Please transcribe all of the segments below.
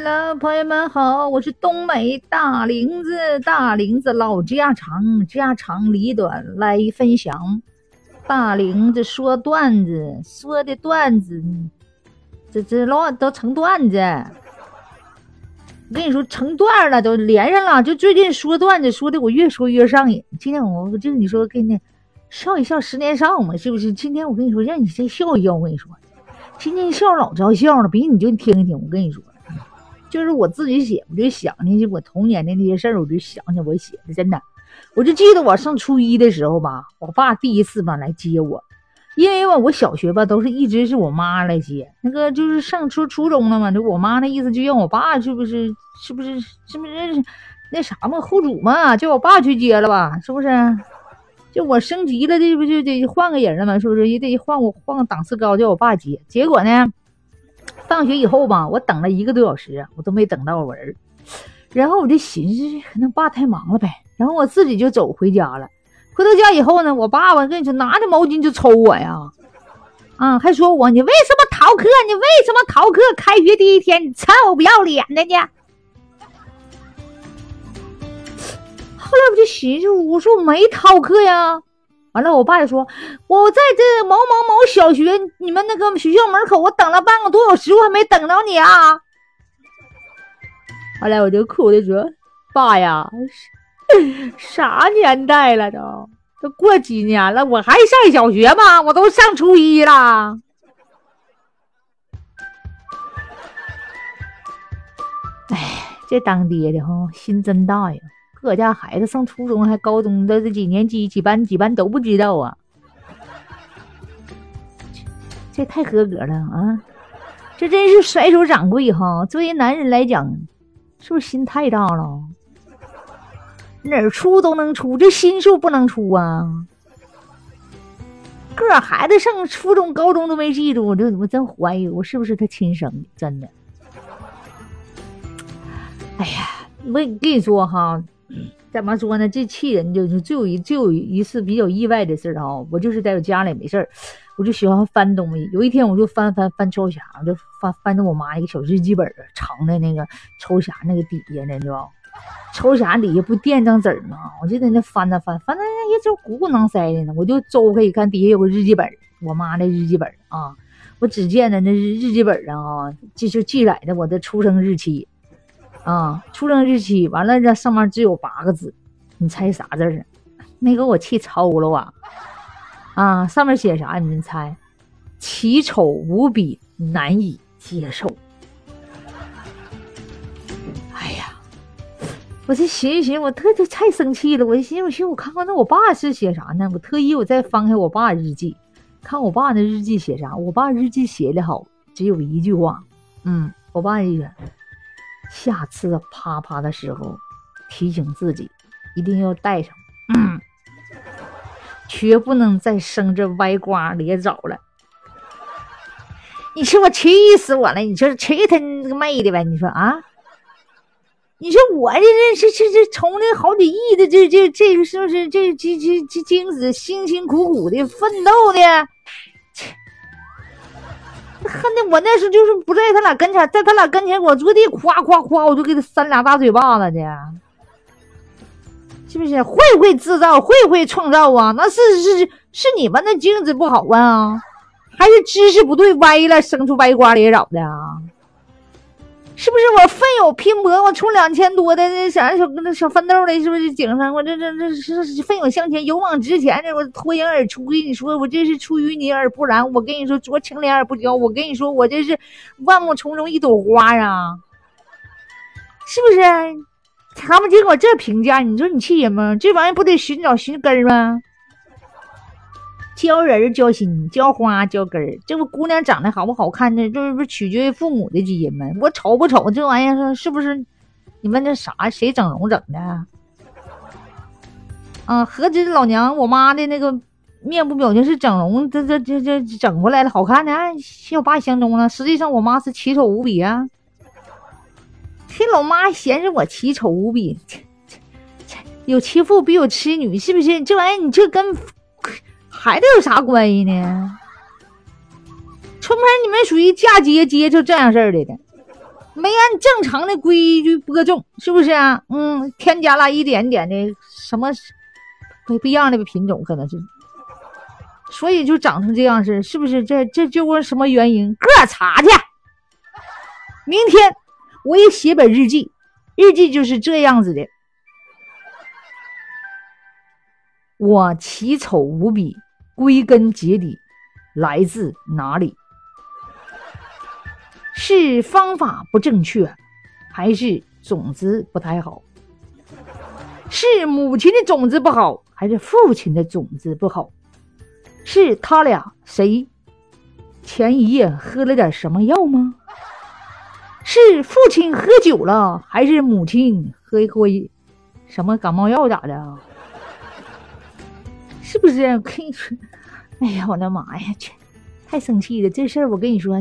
Hello，朋友们好，我是东北大林子，大林子老家常，家长里短来分享。大林子说段子，说的段子，这这老都成段子。我跟你说，成段了，都连上了。就最近说段子，说的我越说越上瘾。今天我我就你说跟你笑一笑，十年少嘛，是不是？今天我跟你说，让你先笑一笑。我跟你说，今天笑老招笑了，比你就听一听。我跟你说，就是我自己写，我就想起我童年的那些事儿，我就想起我写的，真的。我就记得我上初一的时候吧，我爸第一次吧来接我。因为吧，我小学吧都是一直是我妈来接，那个就是上初初中了嘛，就我妈那意思就让我爸是不是是不是是不是那啥嘛后主嘛，叫我爸去接了吧，是不是？就我升级了，这不就得换个人了吗？是不是也得换我换个档次高，叫我爸接。结果呢，放学以后吧，我等了一个多小时，我都没等到我儿。然后我就寻思，可能爸太忙了呗，然后我自己就走回家了。回到家以后呢，我爸爸跟你说拿着毛巾就抽我呀，啊，还说我你为什么逃课？你为什么逃课？开学第一天你臭不要脸的呢？后来我就寻思，我说我没逃课呀。完了，我爸就说我在这某某某小学，你们那个学校门口，我等了半个多小时，我还没等着你啊。后来我就哭着说，爸呀。啥年代了都？都过几年了，我还上小学吗？我都上初一了。哎，这当爹的哈心真大呀！各家孩子上初中还高中的这几年级几班几班都不知道啊，这太合格了啊！这真是甩手掌柜哈！作为男人来讲，是不是心太大了？哪儿出都能出，这心数不能出啊！个孩子上初中、高中都没记住，我这我真怀疑我是不是他亲生的，真的。哎呀，我跟你说哈，怎么说呢？这气人就是就有一就有一次比较意外的事啊！我就是在我家里没事儿，我就喜欢翻东西。有一天我就翻翻翻抽匣，我就翻翻着我妈一个小日记本儿藏在那个抽匣那个底下呢，你知道。抽匣底下不垫张纸吗？我就在那翻着翻，翻那也就鼓鼓囊塞的呢。我就周开一看，底下有个日记本，我妈的日记本啊。我只见的那日记本上啊，记就记载的我的出生日期啊，出生日期。完了，这上面只有八个字，你猜啥字儿？没给我气抽了啊！啊，上面写啥？你们猜？奇丑无比，难以接受。哎呀我这寻思寻思，我特特太生气了。我寻思，我寻思，我看看那我爸是写啥呢？我特意我再翻开我爸日记，看我爸那日记写啥。我爸日记写的好，只有一句话，嗯，我爸意思，下次啪啪的时候，提醒自己一定要带上，嗯，绝不能再生这歪瓜裂枣了。你说我气死我了！你说气他那个妹的呗！你说啊？你说我这这这这从那好几亿的这这这个是不是这这这这精子辛辛苦苦的奋斗的，恨的我那时候就是不在他俩跟前，在他俩跟前我坐地夸夸夸我就给他扇俩大嘴巴子去，是不是？会不会制造？会不会创造啊？那是是是你们那精子不好啊，还是知识不对歪了，生出歪瓜裂枣的啊？是不是我奋勇拼搏，我出两千多的那啥小那小奋斗的，是不是井上？我这这这是奋勇向前，勇往直前的，我脱颖而出。跟你说，我这是出淤泥而不染。我跟你说，濯清涟而不妖。我跟你说，我这是万木丛中一朵花啊！是不是？他们给我这评价，你说你气人吗？这玩意不得寻找寻根吗？教人教心，教花教根儿。这不姑娘长得好不好看呢？这不取决于父母的基因吗？我丑不丑？这玩意儿是不是？你们这啥？谁整容整的？啊，何止老娘我妈的那个面部表情是整容，这这这这整过来了，好看的，像我爸相中了。实际上我妈是奇丑无比啊！这老妈嫌着我奇丑无比，有其父必有其女，是不是？这玩意儿你这跟。孩子有啥关系呢？春盆，你们属于嫁接接就这样式儿的的，没按正常的规矩播种，是不是啊？嗯，添加了一点点的什么不不一样的品种，可能是，所以就长成这样式，是不是？这这就问什么原因？个查去。明天我也写本日记，日记就是这样子的。我奇丑无比，归根结底来自哪里？是方法不正确，还是种子不太好？是母亲的种子不好，还是父亲的种子不好？是他俩谁前一夜喝了点什么药吗？是父亲喝酒了，还是母亲喝一喝什么感冒药咋的？是不是？我 跟你说，哎呀，我的妈呀，去，太生气了！这事儿我跟你说，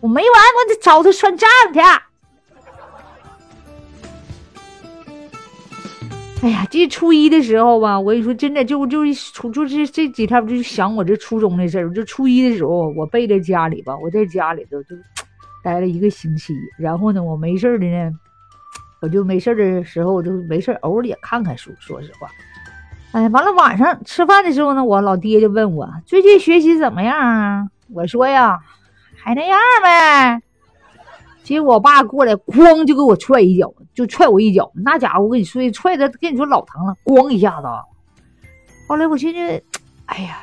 我没完，我得找他算账去。哎呀，这初一的时候吧，我跟你说，真的就就初就是这几天，我就想我这初中的事儿。就初一的时候，我背在家里吧，我在家里头就 待了一个星期。然后呢，我没事的呢，我就没事的时候，我就没事偶尔也看看书。说实话。哎，完了晚上吃饭的时候呢，我老爹就问我最近学习怎么样啊？我说呀，还那样呗。结果我爸过来，咣就给我踹一脚，就踹我一脚。那家伙我跟你说，踹的跟你说老疼了，咣一下子。后来我寻思，哎呀，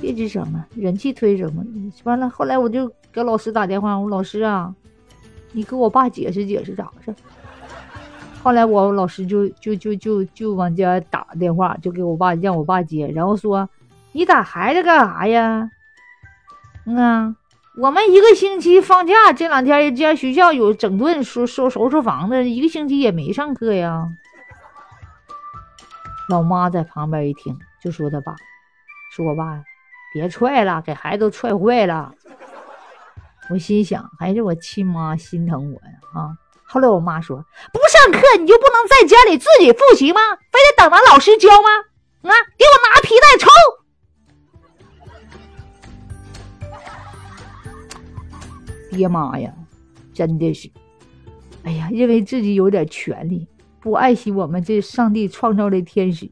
别吱声了，忍气吞声嘛。完了，后来我就给老师打电话，我说老师啊，你给我爸解释解释咋回事。后来我老师就就就就就往家打电话，就给我爸让我爸接，然后说：“你打孩子干啥呀？”嗯，我们一个星期放假，这两天家学校有整顿收收收拾房子，一个星期也没上课呀。老妈在旁边一听，就说他爸：“说我爸别踹了，给孩子都踹坏了。”我心想，还是我亲妈心疼我呀啊！后来我妈说：“不上课你就不能在家里自己复习吗？非得等着老师教吗？啊，给我拿皮带抽！”爹妈呀，真的是，哎呀，认为自己有点权利，不爱惜我们这上帝创造的天使。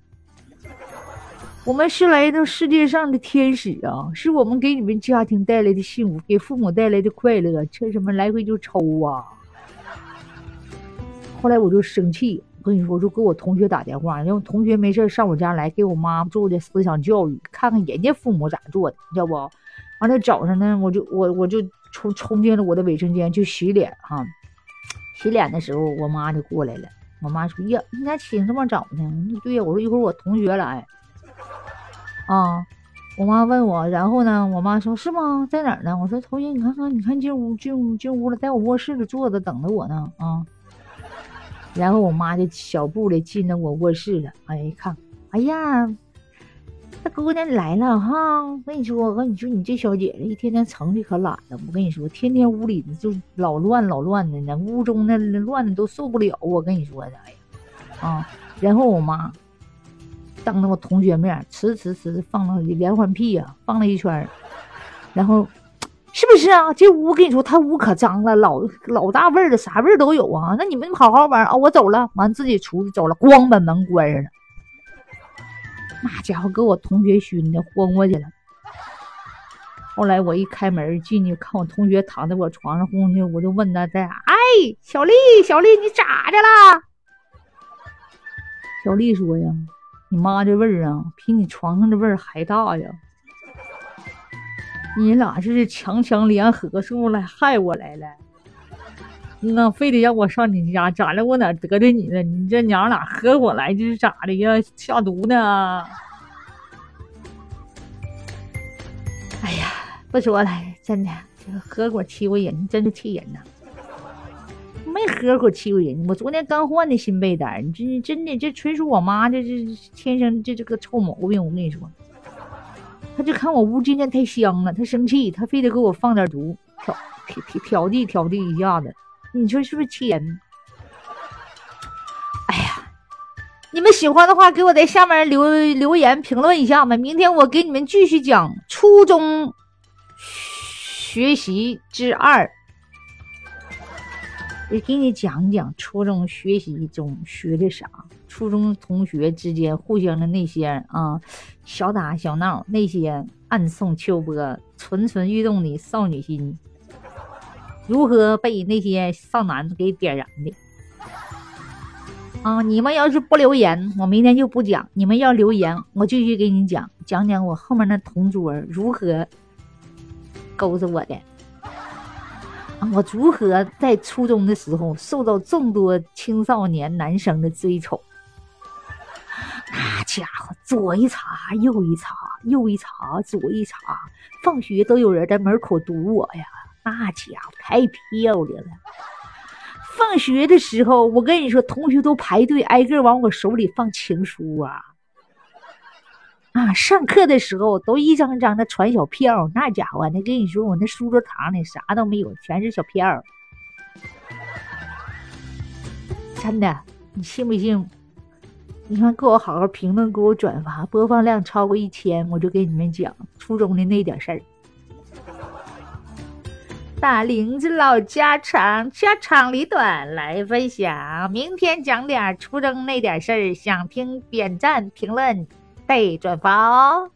我们是来到世界上的天使啊，是我们给你们家庭带来的幸福，给父母带来的快乐，这什么来回就抽啊！后来我就生气，我跟你说，我就给我同学打电话，让我同学没事上我家来给我妈做的思想教育，看看人家父母咋做的，你知道不？完了早上呢，我就我我就冲冲进了我的卫生间去洗脸哈。洗脸的时候，我妈就过来了。我妈说：“呀，你咋起这么早呢？”我说：“对呀。”我说：“一会儿我同学来。”啊，我妈问我，然后呢，我妈说：“是吗？在哪儿呢？”我说：“同学，你看看，你看进屋进屋进屋了，在我卧室里坐着等着我呢。”啊。然后我妈就小步的进了我卧室了。哎，一看，哎呀，这姑娘来了哈！我跟你说，我跟你说，你这小姐姐一天天成的可懒了。我跟你说，天天屋里就老乱老乱的，那屋中那乱的都受不了。我跟你说的，哎呀，啊！然后我妈当着我同学面，呲呲呲放了连环屁呀，放了一圈，然后。是不是啊？这屋跟你说，他屋可脏了，老老大味儿了，啥味儿都有啊。那你们好好玩啊，我走了，完自己出去走了，咣把门关上了。那家伙给我同学熏的昏过去了。后来我一开门进去，看我同学躺在我床上昏去，我就问他在哎，小丽，小丽，你咋的了？小丽说呀，你妈这味儿啊，比你床上的味儿还大呀。你俩这是强强联合，是不是来害我来了？那非得让我上你家，咋的？我哪得罪你了？你这娘俩合伙来，这是咋的呀？下毒呢？哎呀，不说了，真的，这合伙欺负人，真是气人呐！没合伙欺负人，我昨天刚换的新被单，你这真的，这纯属我妈这这天生这这个臭毛病，我跟你说。他就看我屋今天太香了，他生气，他非得给我放点毒，挑挑挑挑地挑地一下子，你说是不是气人？哎呀，你们喜欢的话，给我在下面留留言评论一下吧。明天我给你们继续讲初中学习之二。我给你讲讲初中学习中学的啥。初中同学之间互相的那些啊小打小闹，那些暗送秋波、蠢蠢欲动的少女心，如何被那些少男给点燃的？啊！你们要是不留言，我明天就不讲；你们要留言，我继续给你讲，讲讲我后面那同桌如何勾着我的。我如何在初中的时候受到众多青少年男生的追宠？家伙左一茬右一茬，右一茬左一茬，放学都有人在门口堵我呀！那家伙太漂亮了。放学的时候，我跟你说，同学都排队挨个往我手里放情书啊！啊，上课的时候都一张张的传小票，那家伙，那跟你说，我那书桌堂里啥都没有，全是小票。真的，你信不信？你们，给我好好评论，给我转发，播放量超过一千，我就给你们讲初中的那点事儿。大林子老家常，家长里短来分享。明天讲点初中那点事儿，想听点赞、评论、带转发哦。